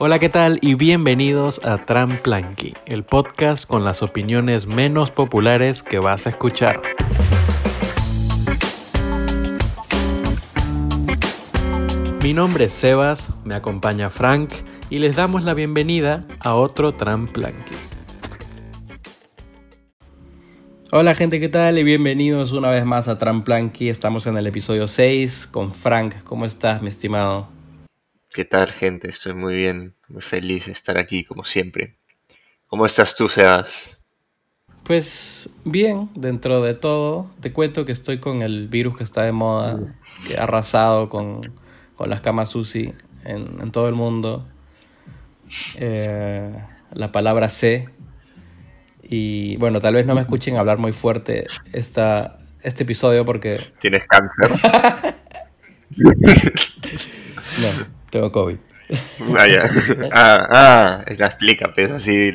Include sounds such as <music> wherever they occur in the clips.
Hola, ¿qué tal? Y bienvenidos a Tramplanky, el podcast con las opiniones menos populares que vas a escuchar. Mi nombre es Sebas, me acompaña Frank y les damos la bienvenida a otro Tramplanky. Hola gente, ¿qué tal? Y bienvenidos una vez más a Tramplanky. Estamos en el episodio 6 con Frank. ¿Cómo estás, mi estimado? ¿Qué tal, gente? Estoy muy bien, muy feliz de estar aquí, como siempre. ¿Cómo estás tú, Sebas? Pues bien, dentro de todo. Te cuento que estoy con el virus que está de moda, que ha arrasado con, con las camas UCI en, en todo el mundo. Eh, la palabra C. Y bueno, tal vez no me escuchen hablar muy fuerte esta, este episodio porque... ¿Tienes cáncer? <laughs> tengo COVID. Vaya. <laughs> Ah, ah, la explica, pues así.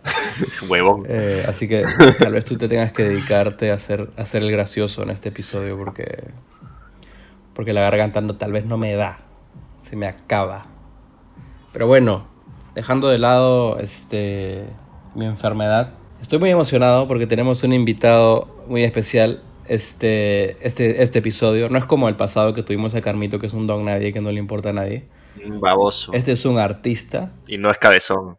<laughs> Huevón. Eh, así que <laughs> tal vez tú te tengas que dedicarte a hacer, a hacer el gracioso en este episodio porque, porque la garganta no, tal vez no me da, se me acaba. Pero bueno, dejando de lado este, mi enfermedad, estoy muy emocionado porque tenemos un invitado muy especial este, este, este episodio. No es como el pasado que tuvimos a Carmito, que es un don nadie, que no le importa a nadie. Un baboso. Este es un artista Y no es cabezón.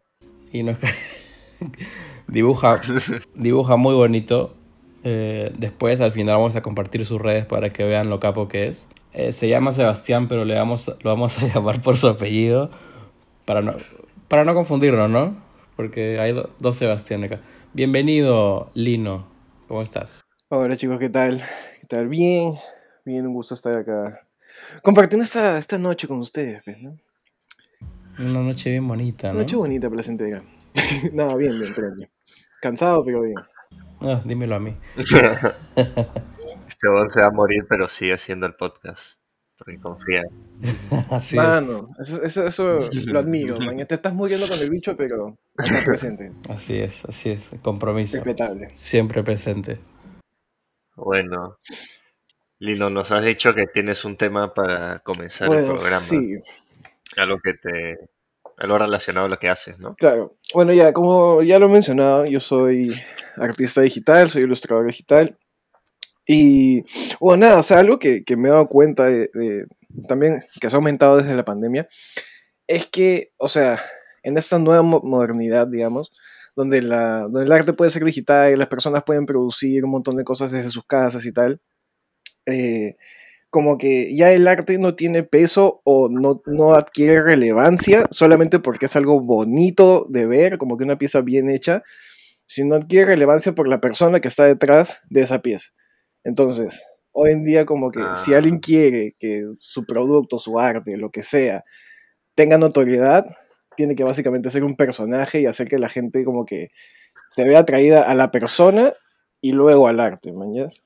y no es <laughs> dibuja, <laughs> dibuja muy bonito. Eh, después, al final, vamos a compartir sus redes para que vean lo capo que es. Eh, se llama Sebastián, pero le vamos, lo vamos a <laughs> llamar por su apellido para no, para no confundirnos, ¿no? Porque hay do- dos Sebastián acá. Bienvenido, Lino. ¿Cómo estás? Hola chicos, ¿qué tal? ¿Qué tal? Bien, bien, un gusto estar acá compartiendo esta, esta noche con ustedes, pues, ¿no? Una noche bien bonita, Una ¿no? noche bonita, placentera. <laughs> no, bien, bien, tranqui. Cansado, pero bien. Ah, dímelo a mí. <laughs> Este huevón se va a morir, pero sigue haciendo el podcast. Porque confía. <laughs> Así es. Mano, eso, eso, eso lo admiro, man. Te estás muriendo con el bicho, pero estás presente. Es Así es, así es. Compromiso. Respetable. Siempre presente. Bueno. Lino, nos has dicho que tienes un tema para comenzar el programa. sí, Algo que te. Algo relacionado a lo que haces, ¿no? claro. Bueno, ya, como ya lo he mencionado, yo soy artista digital, soy ilustrador digital. Y, bueno, nada, o sea, algo que, que me he dado cuenta de, de- también que se ha aumentado desde la pandemia, es que, o sea, en esta nueva mo- modernidad, digamos, donde, la, donde el arte puede ser digital y las personas pueden producir un montón de cosas desde sus casas y tal, eh, como que ya el arte no tiene peso o no, no adquiere relevancia solamente porque es algo bonito de ver, como que una pieza bien hecha, sino adquiere relevancia por la persona que está detrás de esa pieza. Entonces, hoy en día como que si Ah. alguien quiere que su producto, su arte, lo que sea, tenga notoriedad, tiene que básicamente ser un personaje y hacer que la gente como que se vea atraída a la persona y luego al arte, ¿mañas?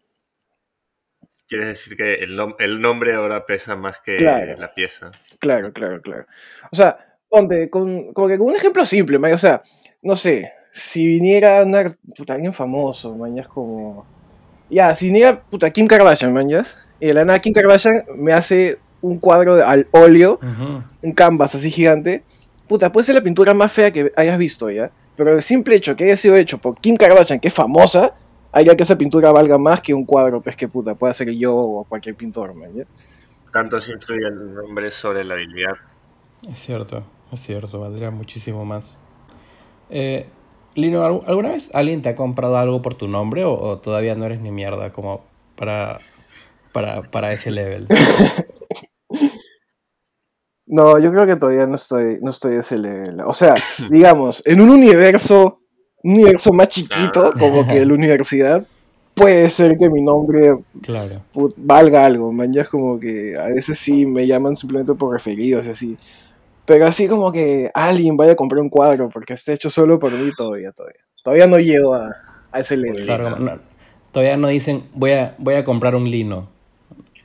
Quieres decir que el, nom- el nombre ahora pesa más que Claro. la pieza. Claro, claro, claro. O sea, ponte, con, como que con un ejemplo simple, man, o sea, no sé, si viniera una, puta, alguien famoso, mañas como... Ya, si viniera, puta, Kim Kardashian, mañas, y de la nada Kim Kardashian me hace un cuadro al óleo, un canvas así gigante, puta, puede ser la pintura más fea que hayas visto, ¿ya? Pero el simple hecho que haya sido hecho por Kim Kardashian, que es famosa, haría que esa pintura valga más que un cuadro, pues que puta, pueda ser yo o cualquier pintor, man, ¿ya? Tanto se influye el nombre sobre la habilidad. Es cierto, es cierto, valdría muchísimo más. Eh, Lino, ¿algu- ¿alguna vez alguien te ha comprado algo por tu nombre o, o todavía no eres ni mierda como para, para, para ese level? <laughs> No, yo creo que todavía no estoy, no estoy a ese level. O sea, <coughs> digamos, en un universo, un universo más chiquito, como que la universidad, puede ser que mi nombre Claro. valga algo, man. Ya es como que a veces sí me llaman simplemente por referidos y así. Pero así como que alguien vaya a comprar un cuadro porque esté hecho solo por mí, todavía, todavía. Todavía no llego a, a ese level. Claro, como no- todavía no dicen voy a, voy a comprar un lino.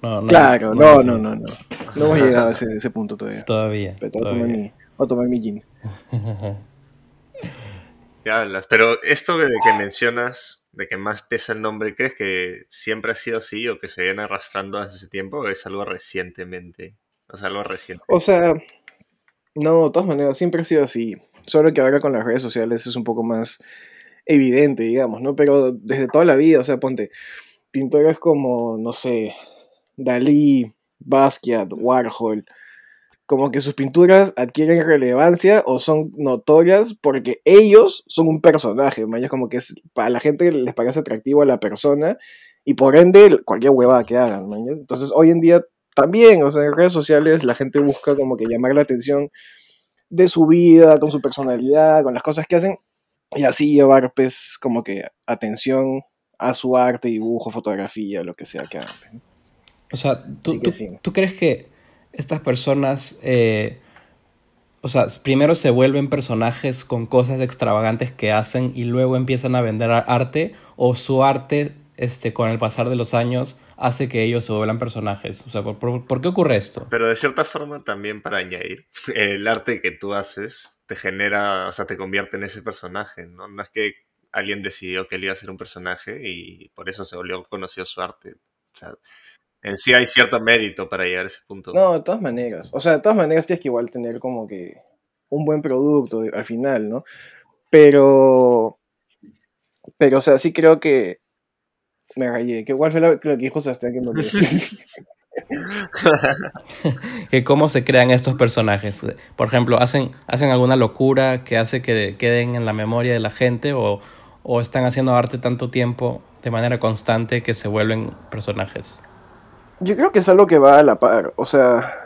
No, no, Claro, no no, no, no, no. No hemos llegado a <laughs> ese, ese punto todavía. Todavía. Pero voy a tomar mi, voy a tomar mi gin. <laughs> Ya hablas. Pero esto de que mencionas, de que más pesa el nombre, ¿crees que siempre ha sido así o que se viene arrastrando desde ese tiempo o es algo recientemente? O sea, algo reciente. O sea, No, de todas maneras, siempre ha sido así. Solo que ahora con las redes sociales es un poco más evidente, digamos, ¿no? Pero desde toda la vida, o sea, ponte, pintores como, no sé, Dalí, Basquiat, Warhol, como que sus pinturas adquieren relevancia o son notorias porque ellos son un personaje, ¿no? como que es, para la gente les parece atractivo a la persona y por ende cualquier huevada que hagan. Entonces hoy en día también, o sea, en redes sociales la gente busca como que llamar la atención de su vida, con su personalidad, con las cosas que hacen y así llevar pues como que atención a su arte, dibujo, fotografía, lo que sea que hagan. O sea, ¿tú, tú, crees que estas personas, eh, o sea, primero se vuelven personajes con cosas extravagantes que hacen y luego empiezan a vender arte o su arte, este, con el pasar de los años, hace que ellos se vuelvan personajes? O sea, ¿por, qué ocurre esto? Pero de cierta forma también para añadir, <laughs> el arte que tú haces te genera, o sea, te convierte en ese personaje, ¿no? No es que alguien decidió que él iba a ser un personaje y por eso se volvió conocido su arte. O sea, en sí hay cierto mérito para llegar a ese punto. No, de todas maneras. O sea, de todas maneras tienes que igual tener como que un buen producto al final, ¿no? Pero, pero, o sea, sí creo que me rayé. Que igual fue lo, que dijo Sebastián que me <laughs> <laughs> que cómo se crean estos personajes. Por ejemplo, ¿hacen, ¿hacen alguna locura que hace que queden en la memoria de la gente o, o están haciendo arte tanto tiempo de manera constante que se vuelven personajes? Yo creo que es algo que va a la par. O sea,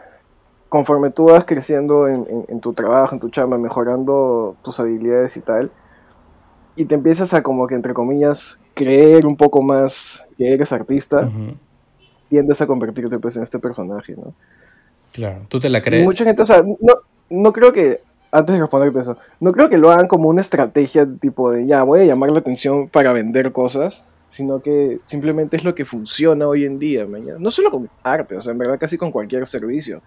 conforme tú vas creciendo en, en, tu trabajo, en tu chamba, mejorando tus habilidades y tal, y te empiezas a como que, entre comillas, creer un poco más que eres artista, tiendes a convertirte pues en este personaje, ¿no? Claro, ¿tú te la crees? mucha gente, o sea, no, no creo que, antes de responderte eso, no creo que lo hagan como una estrategia tipo de, ya, voy a llamar la atención para vender cosas, sino que simplemente es lo que funciona hoy en día, mañana. No solo con arte, o sea, en verdad casi con cualquier servicio.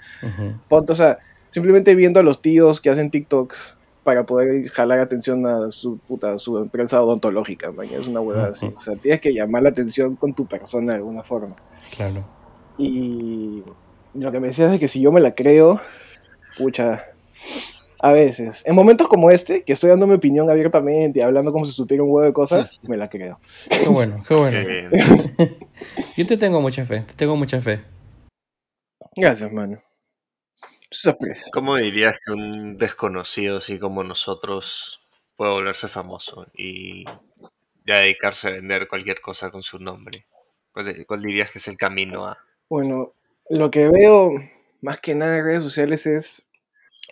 Ponto, o sea, simplemente viendo a los tíos que hacen TikToks para poder jalar atención a su puta, su empresa odontológica, mañana es una huevada así. O sea, tienes que llamar la atención con tu persona de alguna forma. Claro. Y lo que me decías es que si yo me la creo, pucha, a veces. En momentos como este, que estoy dando mi opinión abiertamente y hablando como si supiera un huevo de cosas, me la creo. Qué bueno, qué bueno. <laughs> Yo te tengo mucha fe, te tengo mucha fe. Gracias, mano. ¿Cómo dirías que un desconocido así como nosotros puede volverse famoso y ya dedicarse a vender cualquier cosa con su nombre? ¿Cuál, cuál dirías que es el camino a...? Bueno, lo que veo más que nada en redes sociales es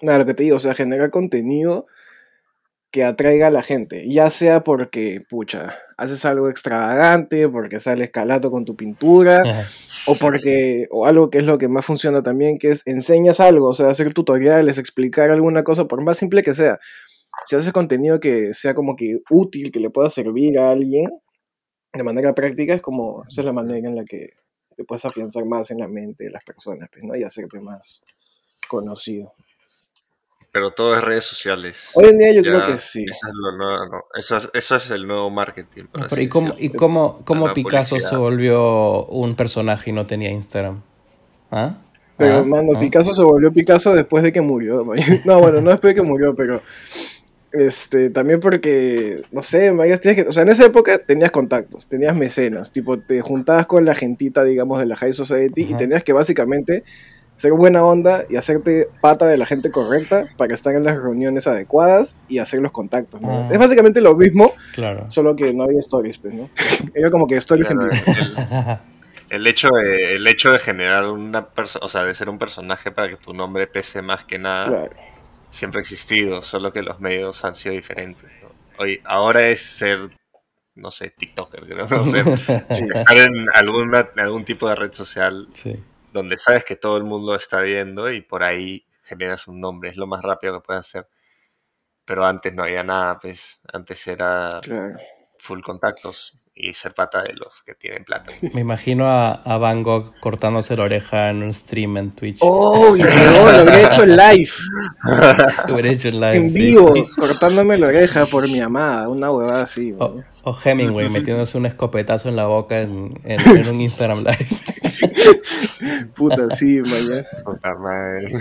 nada, lo que te digo, o sea, generar contenido que atraiga a la gente, ya sea porque, pucha, haces algo extravagante, porque sales calato con tu pintura, o porque, o algo que es lo que más funciona también, que es enseñas algo, o sea, hacer tutoriales, explicar alguna cosa, por más simple que sea. Si haces contenido que sea como que útil, que le pueda servir a alguien de manera práctica, es como, esa es la manera en la que te puedes afianzar más en la mente de las personas, pues, ¿no? Y hacerte más conocido. Pero todo es redes sociales. Hoy en día yo creo que sí. Eso es, el nuevo marketing. ¿Y cómo, y cómo, cómo Picasso se volvió un personaje y no tenía Instagram? ¿Ah? Pero, ¿Ah? mano, ¿Ah? Picasso se volvió Picasso después de que murió. <laughs> No, bueno, no después de que murió, pero. Este, también porque, no sé, que, o sea, en esa época tenías contactos, tenías mecenas, tipo, te juntabas con la gentita, digamos, de la High Society y tenías que básicamente ser buena onda y hacerte pata de la gente correcta para estar en las reuniones adecuadas y hacer los contactos. Ah. Es básicamente lo mismo, claro. solo que no había stories, pues, ¿no? <laughs> Era como que stories en vivo. El, hecho de, el hecho de generar una persona, o sea, de ser un personaje para que tu nombre pese más que nada, siempre ha existido, solo que los medios han sido diferentes. Hoy, ahora es ser no sé, TikToker, creo, <laughs> no sé, <laughs> estar en alguna, en algún tipo de red social sí donde sabes que todo el mundo está viendo y por ahí generas un nombre, es lo más rápido que puedes hacer. Pero antes no había nada, pues antes era full contactos y ser pata de los que tienen plata. <laughs> Me imagino a, a Van Gogh cortándose la oreja en un stream en Twitch. ¡Oh, no, lo habría hecho en live! lo habría hecho en live, En vivo, cortándome la oreja por mi amada, una huevada así. O, o, Hemingway metiéndose un escopetazo en la boca en, en, en un Instagram live. <laughs> <laughs> Puta, sí, mañana. Puta madre.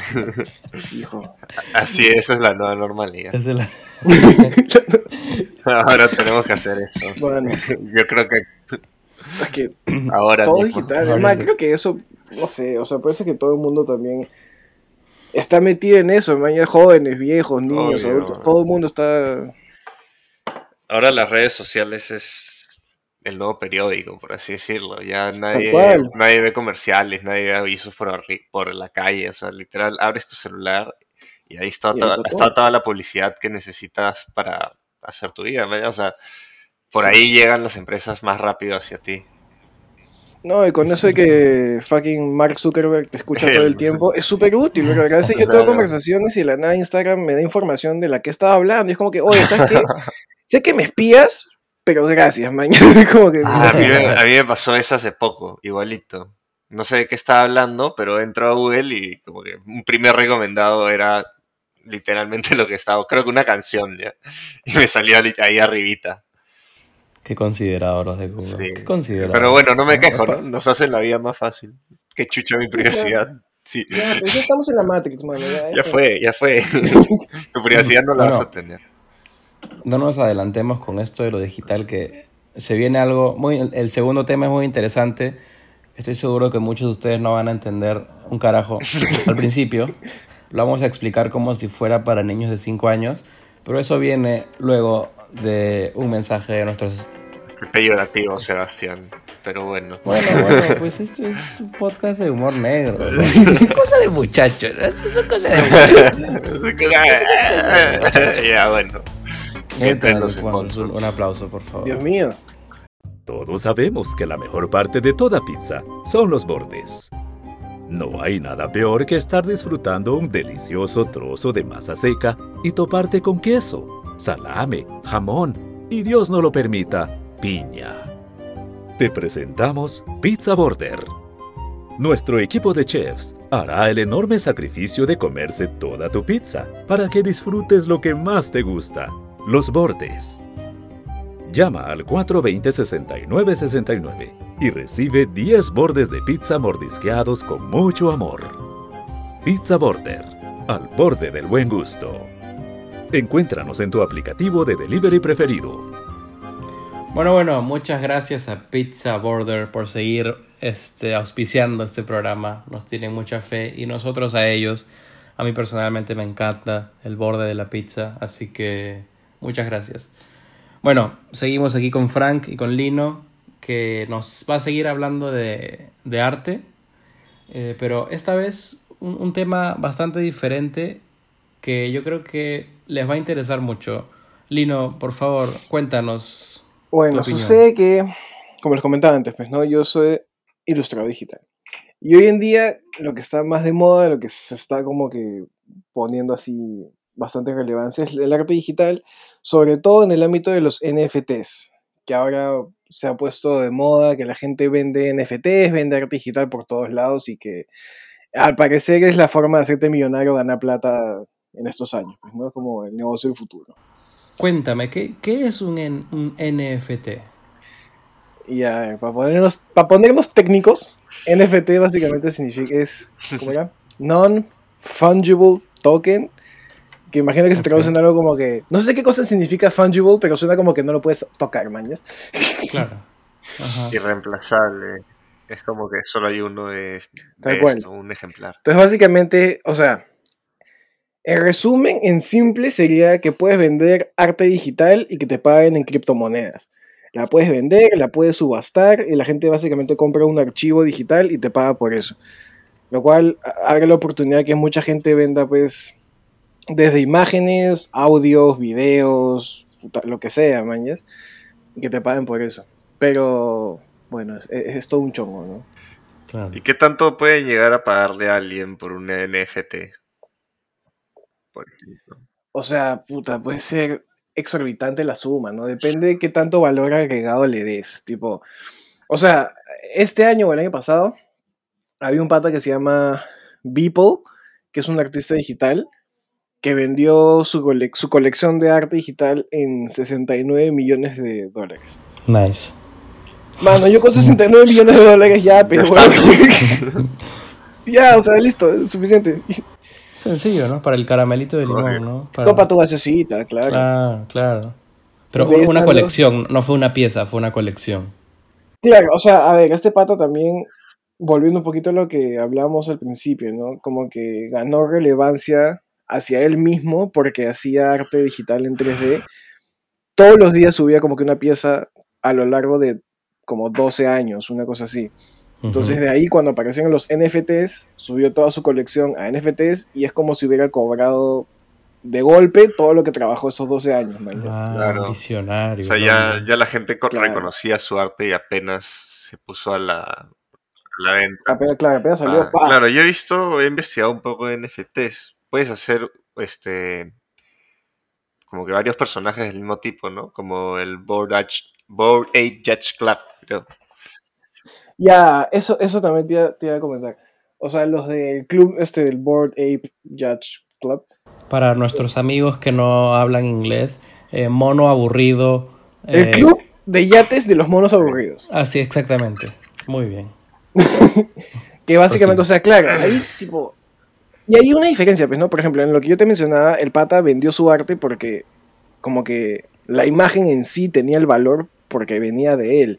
Hijo. Así, esa es la nueva normalidad. Esa es la- <laughs> Ahora tenemos que hacer eso. Bueno, Yo creo que es que ahora todo mismo. digital. Ahora Además, creo que eso, no sé, o sea, parece que todo el mundo también está metido en eso, man, ya jóvenes, viejos, niños, Obvio. adultos, todo el mundo está... Ahora las redes sociales es el nuevo periódico, por así decirlo. Ya nadie, nadie ve comerciales, nadie ve avisos por, por la calle. O sea, literal, abres tu celular y ahí está, Y toda, está toda la publicidad que necesitas para hacer tu vida. O sea, por Sí. ahí llegan las empresas más rápido hacia ti. No, y con eso de que fucking Mark Zuckerberg te escucha todo el <laughs> tiempo, es súper útil, porque a veces yo tengo conversaciones y la nada Instagram me da información de la que estaba hablando, y es como que, oye, ¿sabes qué? <laughs> sé que me espías, pero gracias, man. <laughs> Como que... Ah, a, mí me, a mí me pasó eso hace poco, igualito. No sé de qué estaba hablando, pero entro a Google y como que un primer recomendado era literalmente <laughs> lo que estaba, creo que una canción ya. Y me salía li- ahí arribita. Qué considerados los de Google. Sí. Qué considerados. Pero bueno, no me quejo, ¿no? Nos hacen la vida más fácil. Qué chucha mi privacidad. Sí, Ya, pues ya estamos en la Matrix, mano. Ya, <laughs> ya fue, ya fue. tu privacidad no la vas a tener. No nos adelantemos con esto de lo digital, que se viene algo muy... El segundo tema es muy interesante. Estoy seguro que muchos de ustedes no van a entender un carajo al <laughs> principio. Lo vamos a explicar como si fuera para niños de 5 años, pero eso viene luego de un mensaje de nuestros... Qué peyorativo, Sebastián. Pero bueno. Bueno, bueno, <laughs> pues esto es un podcast de humor negro. <laughs> Es cosa de muchachos, ¿no? Eso es cosa de muchachos. ya, bueno. Entren los sponsors. un aplauso, por favor. Dios mío. Todos sabemos que la mejor parte de toda pizza son los bordes. No hay nada peor que estar disfrutando un delicioso trozo de masa seca y toparte con queso, salame, jamón y Dios no lo permita, piña. Te presentamos Pizza Border. Nuestro equipo de chefs hará el enorme sacrificio de comerse toda tu pizza para que disfrutes lo que más te gusta, los bordes. Llama al 420-6969 y recibe 10 bordes de pizza mordisqueados con mucho amor. Pizza Border, al borde del buen gusto. Encuéntranos en tu aplicativo de delivery preferido. Bueno, bueno, muchas gracias a Pizza Border por seguir este, auspiciando este programa. Nos tienen mucha fe y nosotros a ellos. A mí personalmente me encanta el borde de la pizza, así que muchas gracias. Bueno, seguimos aquí con Frank y con Lino, que nos va a seguir hablando de, de arte, eh, pero esta vez un, un tema bastante diferente que yo creo que les va a interesar mucho. Lino, por favor, cuéntanos. Bueno, Tu sucede que, como les comentaba antes, pues, ¿no? Yo soy ilustrador digital. Y hoy en día lo que está más de moda, lo que se está como que poniendo así bastante relevancia es el arte digital, sobre todo en el ámbito de los NFTs, que ahora se ha puesto de moda, que la gente vende NFTs, vende arte digital por todos lados y que al parecer es la forma de hacerte millonario, ganar plata en estos años, pues, ¿no? Como el negocio del futuro. Cuéntame, ¿qué, qué es un, NFT? Y ya, para ponernos, para ponernos técnicos, NFT básicamente significa, es, ¿cómo era? Non-Fungible Token, que imagino que se traduce en algo como que, no sé qué cosa significa fungible, pero suena como que no lo puedes tocar, mañas. <laughs> Claro. Ajá. Irreemplazable. Es como que solo hay uno de, Tal de cual. esto, un ejemplar. Entonces básicamente, o sea, en resumen, en simple sería que puedes vender arte digital y que te paguen en criptomonedas. La puedes vender, la puedes subastar y la gente básicamente compra un archivo digital y te paga por eso. Lo cual abre la oportunidad que mucha gente venda pues desde imágenes, audios, videos, lo que sea, mañas, que te paguen por eso. Pero bueno, es, es todo un chongo, ¿no? claro. ¿Y qué tanto puede llegar a pagarle a alguien por un NFT? Por ejemplo. O sea, puta, puede ser exorbitante la suma, ¿no? Depende de qué tanto valor agregado le des. Tipo, o sea, este año o el año pasado había un pata que se llama Beeple, que es un artista digital, que vendió su, cole- su colección de arte digital en 69 millones de dólares. Nice. Mano, yo con 69 <laughs> millones de dólares ya, pero bueno. <laughs> ya, o sea, listo, suficiente. Sencillo, ¿no? Para el caramelito de limón, ¿no? Para... Copa tu gaseosita, claro. Claro, claro. Pero una colección, no fue una pieza, fue una colección. Claro, o sea, a ver, este pata también, volviendo un poquito a lo que hablábamos al principio, ¿no? Como que ganó relevancia hacia él mismo porque hacía arte digital en 3D. Todos los días subía como que una pieza a lo largo de como 12 años, una cosa así. Entonces de ahí cuando aparecieron los NFTs, subió toda su colección a NFTs y es como si hubiera cobrado de golpe todo lo que trabajó esos 12 años. Ah, claro. Visionario. O sea, ya, ya, la gente reconocía su arte y apenas se puso a la, la venta. Apenas, claro, apenas salió. Ah, claro, yo he visto, he investigado un poco de NFTs. Puedes hacer este como que varios personajes del mismo tipo, ¿no? Como el Board, Board Ape Judge Club, creo. Ya, eso, eso también te iba, a comentar. O sea, los del club este del Board Ape Judge Club. Para nuestros amigos que no hablan inglés, eh, mono aburrido. El eh, club de yates de los monos aburridos. Así, exactamente. Muy bien. <laughs> que básicamente, pues o sea, claro, ahí tipo... Y hay una diferencia, pues, ¿no? Por ejemplo, en lo que yo te mencionaba, el pata vendió su arte porque como que la imagen en sí tenía el valor porque venía de él.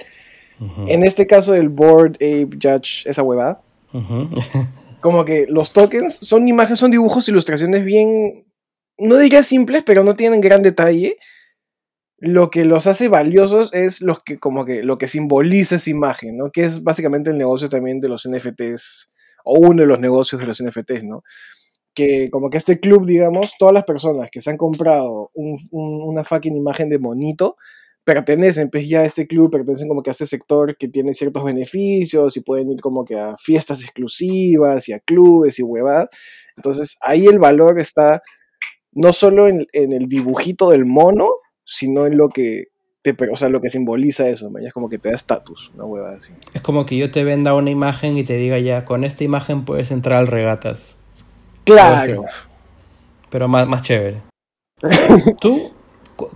En este caso, el Board Ape Judge, esa huevada, <laughs> como que los tokens son imágenes, son dibujos, ilustraciones bien, no diría simples, pero no tienen gran detalle. Lo que los hace valiosos es los que, como que, lo que simboliza esa imagen, ¿no? Que es básicamente el negocio también de los NFTs, uno de los negocios de los NFTs, ¿no? Que como que este club, digamos, todas las personas que se han comprado una fucking imagen de monito, pertenecen, pues ya a este club, pertenecen como que a este sector que tiene ciertos beneficios y pueden ir como que a fiestas exclusivas y a clubes y huevadas. Entonces ahí el valor está no solo en, el dibujito del mono, sino en lo que te, o sea, lo que simboliza eso, es como que te da estatus, una huevada así. Es como que yo te venda una imagen y te diga ya, con esta imagen puedes entrar al regatas. Claro. Pero más, más chévere. <laughs> ¿Tú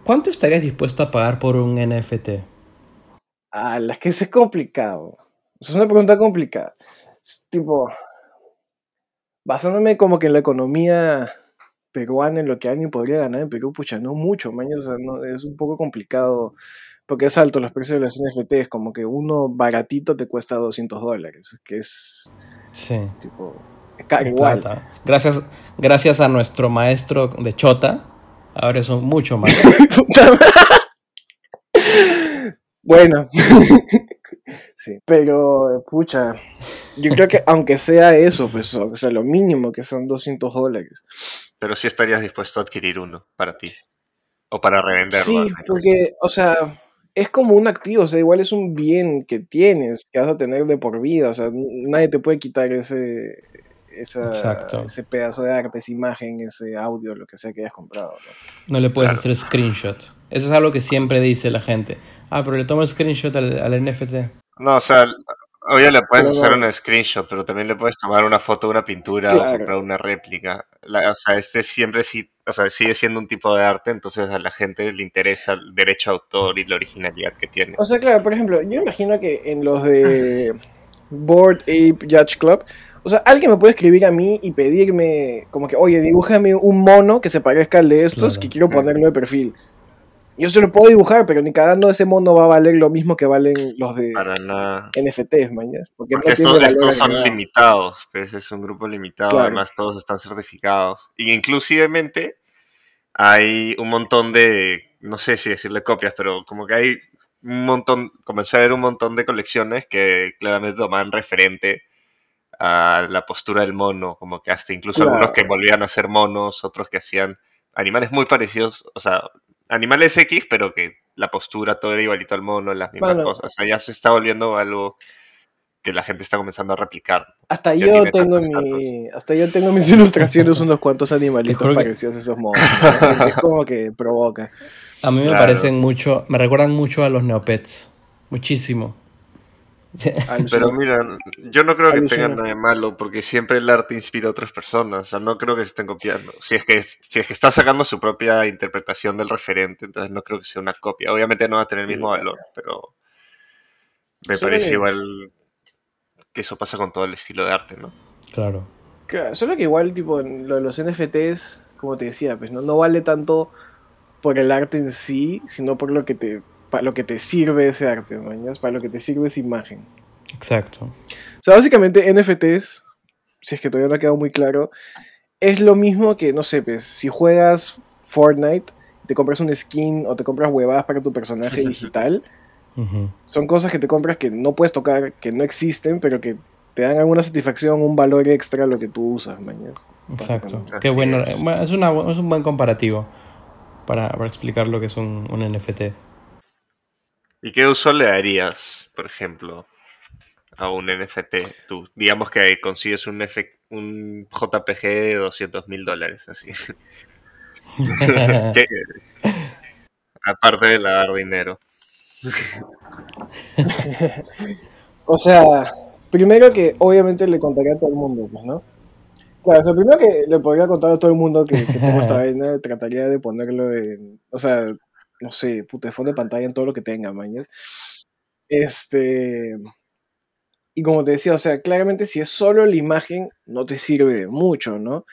¿Cuánto estarías dispuesto a pagar por un NFT? Ah, es que es complicado. Es una pregunta complicada. tipo, basándome como que en la economía peruana, en lo que alguien podría ganar en Perú, pucha, no mucho, man, o sea, no, es un poco complicado porque es alto los precios de los NFTs, como que uno baratito te cuesta 200 dólares, que es sí. tipo, igual. Gracias, gracias a nuestro maestro de Chota, Ahora son mucho más. <laughs> bueno. <laughs> sí, pero, pucha, yo creo que aunque sea eso, pues, o sea, lo mínimo que son 200 dólares. Pero sí estarías dispuesto a adquirir uno para ti. O para revenderlo. Sí, porque, o sea, es como un activo, o sea, igual es un bien que tienes, que vas a tener de por vida, o sea, nadie te puede quitar ese, ese pedazo de arte, esa imagen, ese audio, lo que sea que hayas comprado. No, le puedes hacer screenshot. Eso es algo que siempre dice la gente. Ah, pero le tomo screenshot al, NFT. No, o sea, oye, le puedes hacer un screenshot, pero también le puedes tomar una foto de una pintura o comprar una réplica. o sea, este siempre sí, o sea, sigue siendo un tipo de arte, entonces a la gente le interesa el derecho a autor y la originalidad que tiene. O sea, claro, por ejemplo, yo imagino que en los de Board Ape Judge Club, o sea, alguien me puede escribir a mí y pedirme, como que, oye, dibújame un mono que se parezca al de estos que quiero ponerlo de perfil. Yo se lo puedo dibujar, pero ni cagando ese mono va a valer lo mismo que valen los de NFTs, mañana. Porque, estos, son limitados, pues es un grupo limitado, además todos están certificados. Y inclusivemente hay un montón de, no sé si decirle copias, pero como que hay un montón, comencé a ver un montón de colecciones que claramente toman referente a la postura del mono, como que hasta incluso algunos que volvían a ser monos, otros que hacían animales muy parecidos, o sea, animales X, pero que la postura todo era igualito al mono, las mismas cosas. O sea, ya se está volviendo algo que la gente está comenzando a replicar. Hasta yo tengo mi, hasta yo tengo mis <laughs> ilustraciones unos cuantos animalitos parecidos a esos monos. es como que provoca. A mí me parecen mucho, me recuerdan mucho a los neopets, muchísimo. Pero mira, yo no creo que tengan nada de malo, porque siempre el arte inspira a otras personas, o sea, no creo que se estén copiando. Si es que si es que está sacando su propia interpretación del referente, entonces no creo que sea una copia. Obviamente no va a tener el mismo valor, pero Me Solo parece que- igual que eso pasa con todo el estilo de arte, ¿no? Claro. Claro, solo que igual, tipo, en lo de los NFTs, como te decía, pues no, no vale tanto por el arte en sí, sino por lo que te, para lo que te sirve ese arte, mañas, para lo que te sirve esa imagen. Exacto. O sea, básicamente NFTs, si es que todavía no ha quedado muy claro, es lo mismo que, no sé, pues, si juegas Fortnite, te compras un skin o te compras huevadas para tu personaje digital, son cosas que te compras que no puedes tocar, que no existen, pero que te dan alguna satisfacción, un valor extra a lo que tú usas, mañas. Exacto. básicamente. Qué bueno. es. eh, una, es un buen comparativo para, para explicar lo que es un, un NFT. ¿Y qué uso le darías, por ejemplo, a un NFT? Tú, digamos que consigues un, F- un JPG de 200 mil dólares, así. <laughs> ¿Qué- Aparte de lavar dinero. O sea, primero que obviamente le contaría a todo el mundo, pues, ¿no? Claro, o sea, primero que le podría contar a todo el mundo que, que tengo esta <laughs> vaina, trataría de ponerlo en, o sea, no sé, puta, de fondo de pantalla en todo lo que tenga, mañas. Este, y como te decía, o sea, claramente si es solo la imagen, no te sirve de mucho, ¿no?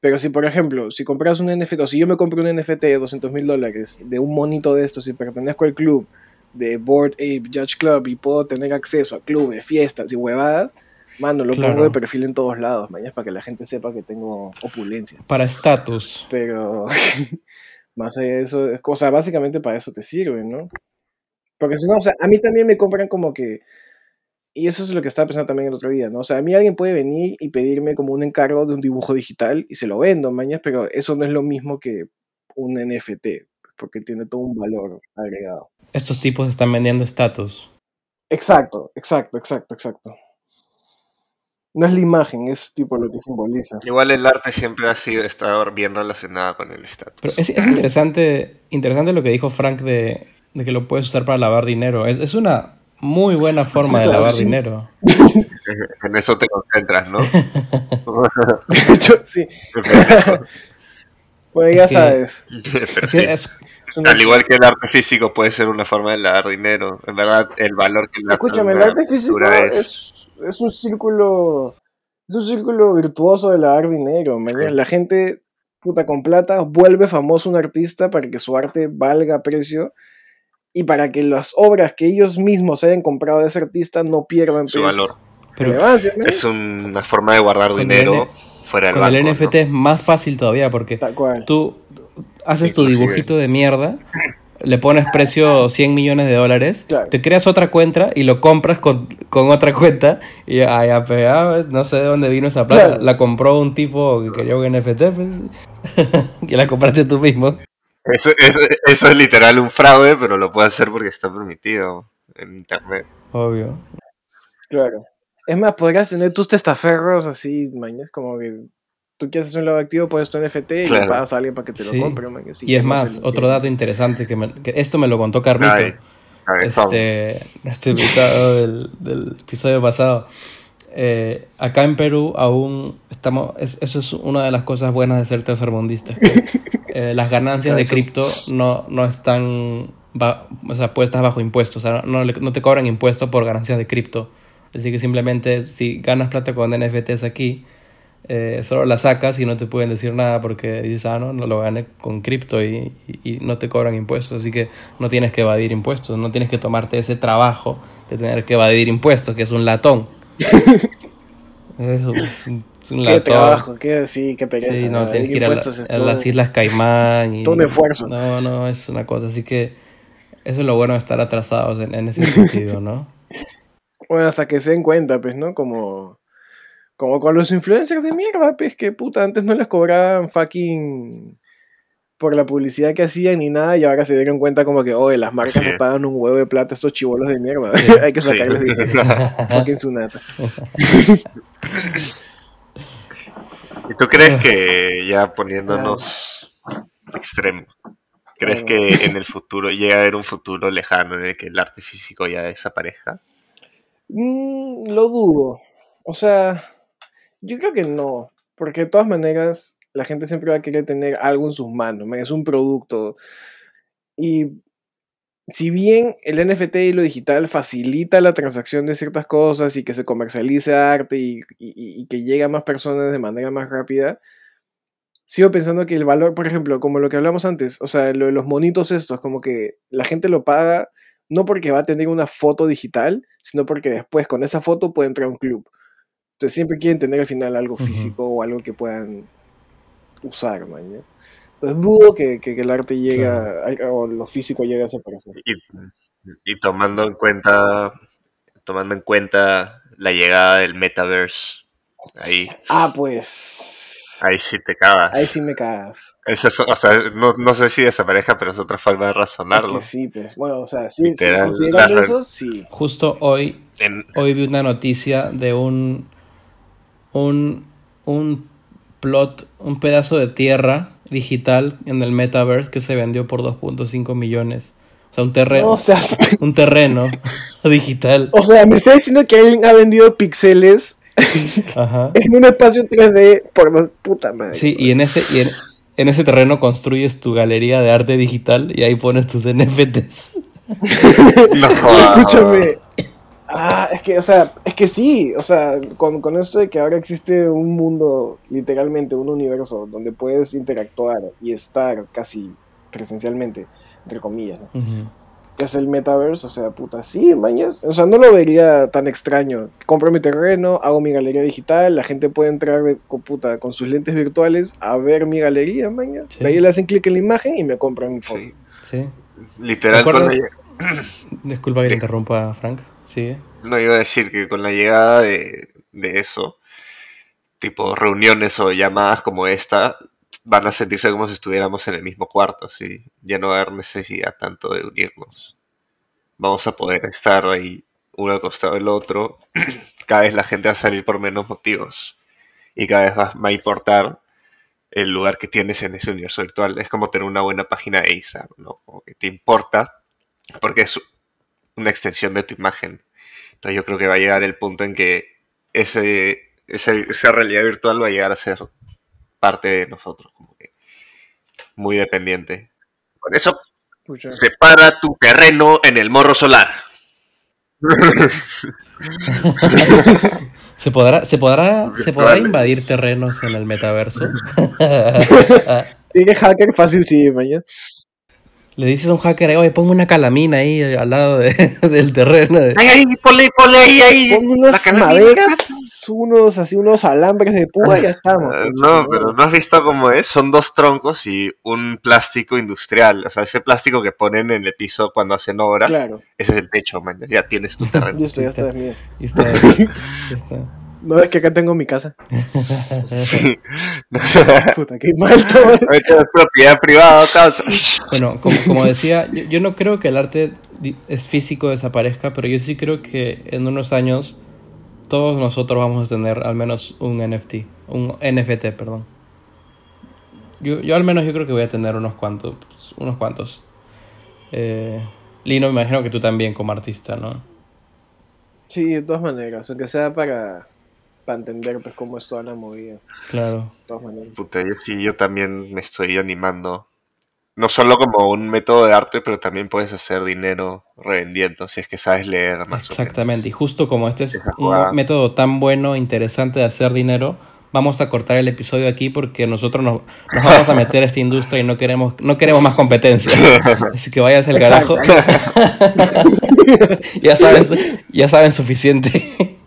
Pero si, por ejemplo, si compras un NFT, o si yo me compro un NFT de 200 mil dólares de un monito de estos y pertenezco al club de Board Ape Judge Club y puedo tener acceso a clubes, fiestas y huevadas, mano, lo Claro. pongo de perfil en todos lados, mañana, para que la gente sepa que tengo opulencia. Para estatus. Pero <laughs> más allá de eso, es cosa, básicamente para eso te sirve, ¿no? Porque si no, o sea, a mí también me compran como que, y eso es lo que estaba pensando también el otro día, ¿no? O sea, a mí alguien puede venir y pedirme como un encargo de un dibujo digital y se lo vendo, mañas, pero eso no es lo mismo que un NFT, porque tiene todo un valor agregado. Estos tipos están vendiendo estatus. Exacto, exacto, exacto, exacto. No es la imagen, es tipo lo que simboliza. Igual el arte siempre ha sido estado bien relacionado con el estatus. Pero es, es interesante, interesante lo que dijo Frank de, de que lo puedes usar para lavar dinero. Es, es una muy buena forma de Claro, lavar sí. dinero. <laughs> En eso te concentras, ¿no? <laughs> De hecho, sí. <laughs> Pues ya Es que- sabes. Pero Es sí. que es- es una- Al igual que el arte físico puede ser una forma de lavar dinero. En verdad, el valor que a Escúchame, el arte físico es, es un círculo. Es un círculo virtuoso de lavar dinero. La gente, puta, con plata, vuelve famoso un artista para que su arte valga precio y para que las obras que ellos mismos hayan comprado de ese artista no pierdan Su pues, valor. Es una forma de guardar dinero fuera del con banco. el ¿no? NFT es más fácil todavía porque tú haces tu Inclusive. dibujito de mierda, le pones precio 100 millones de dólares, Claro. te creas otra cuenta y lo compras con, con otra cuenta y ya, ya, pues, ah, no sé de dónde vino esa plata. Claro. La compró un tipo que quería un NFT, pues, <laughs> y la compraste tú mismo. Eso, eso, eso es literal un fraude, pero lo puede hacer porque está permitido en internet. Obvio. Claro. Es más, podrías tener tus testaferros así, mañana, como que tú quieres hacer un lado activo, pones tu NFT y le Claro. pagas a alguien para que te Sí. lo compre, sí, y es más, otro dato interesante que, me- que esto me lo contó Carmito. Ay, este, nuestro invitado del, del episodio pasado. Eh, acá en Perú aún estamos, es- eso es una de las cosas buenas de ser tercermundista. que, <laughs> eh, las ganancias de cripto no, no están ba- o sea, puestas bajo impuestos, o sea, no, le- no te cobran impuestos por ganancias de cripto. Así que simplemente si ganas plata con NFTs aquí, eh, solo la sacas y no te pueden decir nada porque dices, ah, no, no lo gané con cripto y, y- y no te cobran impuestos. Así que no tienes que evadir impuestos, no tienes que tomarte ese trabajo de tener que evadir impuestos, que es un latón. <laughs> Eso es un, es un Qué latón. trabajo, qué, sí, qué pereza. Sí, no, tienes que ir a, la- las Islas Caimán. <laughs> Y, todo un esfuerzo. No, no, es una cosa. Así que eso es lo bueno de estar atrasados en, en ese sentido, ¿no? <laughs> Bueno, hasta que se den cuenta, pues, ¿no? Como, como con los influencers de mierda, pues, que puta, antes no les cobraban fucking por la publicidad que hacían ni nada, y ahora se dieron cuenta como que, oye, las marcas Sí. les pagan un huevo de plata a estos chivolos de mierda. Sí. <laughs> Hay que sacarles dinero. <laughs> fucking su nata. ¿Y tú crees que <laughs> ya poniéndonos extremos, crees que en el futuro llega a haber un futuro lejano en el que el arte físico ya desaparezca? Mm, lo dudo. O sea, yo creo que no. Porque de todas maneras, la gente siempre va a querer tener algo en sus manos. man, Es un producto. Y si bien el NFT y lo digital facilita la transacción de ciertas cosas y que se comercialice arte y que llegue a más personas de manera más rápida, sigo pensando que el valor, por ejemplo, como lo que hablamos antes, o sea, lo de los monitos estos, como que la gente lo paga no porque va a tener una foto digital, sino porque después con esa foto puede entrar a un club. Entonces siempre quieren tener al final algo físico o algo que puedan usar, man. Entonces dudo que, que, el arte llegue o lo físico llegue a desaparecer. Y, y tomando en cuenta tomando en cuenta la llegada del metaverse ahí. Ah, pues Ahí sí te cagas. Ahí sí me cagas. Eso es, o sea, no, no sé si desapareja, pero es otra forma de razonarlo. Es que sí, pues. Bueno, o sea, sí, sí considerando eso, sí. Justo hoy, hoy vi una noticia de un, un, un plot, un pedazo de tierra digital en el metaverse que se vendió por 2.5 millones. O sea, un terreno. No, o sea, <laughs> un terreno <laughs> digital. O sea, me está diciendo que alguien ha vendido píxeles <laughs> en un espacio 3D por dos puta madre. Sí, y en ese, y en, ese terreno construyes tu galería de arte digital y ahí pones tus NFTs. Escúchame. Ah, es que, o sea, es que sí, o sea, con, con esto de que ahora existe un mundo, literalmente, un universo donde puedes interactuar y estar casi presencialmente, entre comillas, ¿no? es el metaverse, o sea, puta, sí, mañas. O sea, no lo vería tan extraño. Compro mi terreno, hago mi galería digital, la gente puede entrar de, con, puta, con sus lentes virtuales a ver mi galería, mañas. De ahí le hacen clic en la imagen y me compran mi foto. Sí. Literal, Disculpa que te interrumpa, Frank. Sí. No iba a decir que con la llegada de, de eso, tipo reuniones o llamadas como esta, van a sentirse como si estuviéramos en el mismo cuarto, ¿sí? ya no va a haber necesidad tanto de unirnos. Vamos a poder estar ahí uno al costado del otro. <clears throat> cada vez la gente va a salir por menos motivos y cada vez va, a importar el lugar que tienes en ese universo virtual. Es como tener una buena página de ISA, ¿no? Que te importa porque es una extensión de tu imagen. Entonces yo creo que va a llegar el punto en que ese, esa realidad virtual va a llegar a ser parte de nosotros, como que muy dependiente. Con eso, separa tu terreno en el morro solar. <laughs> ¿Se podrá, se podrá, se podrá invadir terrenos en el metaverso? <laughs> sí, que hacker fácil, sí, mañana. Le dices a un hacker, oye, ponme una calamina ahí al lado de, <laughs> del terreno. Ay, ay, ponle, ponle ahí, ahí. Ponme unas maderas, unos, así, unos alambres de púa y ya estamos. Uh, no, pero ¿no has visto cómo es? Son dos troncos y un plástico industrial. O sea, ese plástico que ponen en el piso cuando hacen obra. Claro. Ese es el techo, man. Ya tienes tu <laughs> terreno. Listo, ya está, es mío. Ya está, ya está. No, es que acá tengo mi casa. <laughs> <laughs> Puta, qué mal todo. Es propiedad privada, casa. Bueno, como, como decía, yo, yo, no creo que el arte es físico desaparezca, pero yo sí creo que en unos años todos nosotros vamos a tener al menos un NFT, un NFT, perdón. Yo, yo al menos yo creo que voy a tener unos cuantos, unos cuantos. Eh, Lino, me imagino que tú también como artista, ¿no? Sí, de todas maneras, aunque sea para para entender pues cómo es toda la movida. Claro. Puta, yo sí, yo también me estoy animando. No solo como un método de arte, pero también puedes hacer dinero revendiendo, si es que sabes leer más. Exactamente, y justo como este es un método tan bueno, interesante de hacer dinero, vamos a cortar el episodio aquí porque nosotros nos, nos, vamos a meter a esta industria y no queremos, no queremos más competencia. <laughs> Así que vayas al carajo. <laughs> ya, saben, ya saben suficiente.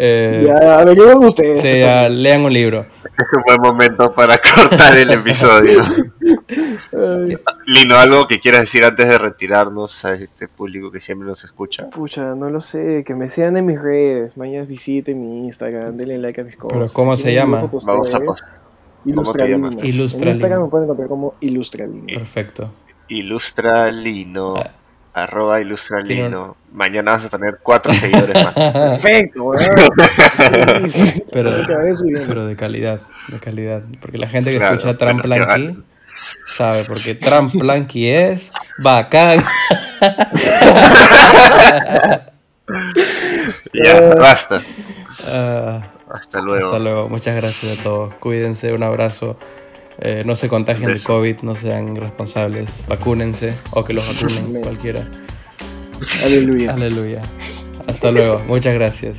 Eh, ya averigüen ustedes. Sí, ya, lean un libro. Es un buen momento para <laughs> cortar el episodio. Lino, algo que quieras decir antes de retirarnos a este público que siempre nos escucha. Pucha, no lo sé, que me sigan en mis redes, mañana visiten mi Instagram, denle like a mis cosas. ¿Pero cómo se llama? Vamos a Ilustralino. Ilustralino. En Instagram me pueden encontrar como Ilustralino. Perfecto. Ilustralino. Ah arroba ilustralino. Mañana vas a tener cuatro seguidores más. <laughs> Perfecto, <laughs> pero, pero de calidad, de calidad. Porque la gente que escucha Tramplanqui sabe, porque Tramplanqui es bacán. <laughs> ya, basta. Uh, hasta luego. Hasta luego. Muchas gracias a todos. Cuídense, un abrazo. Eh, no se contagien de COVID, no sean responsables, vacúnense o que los vacunen cualquiera. Aleluya. Aleluya. Hasta luego. Muchas gracias.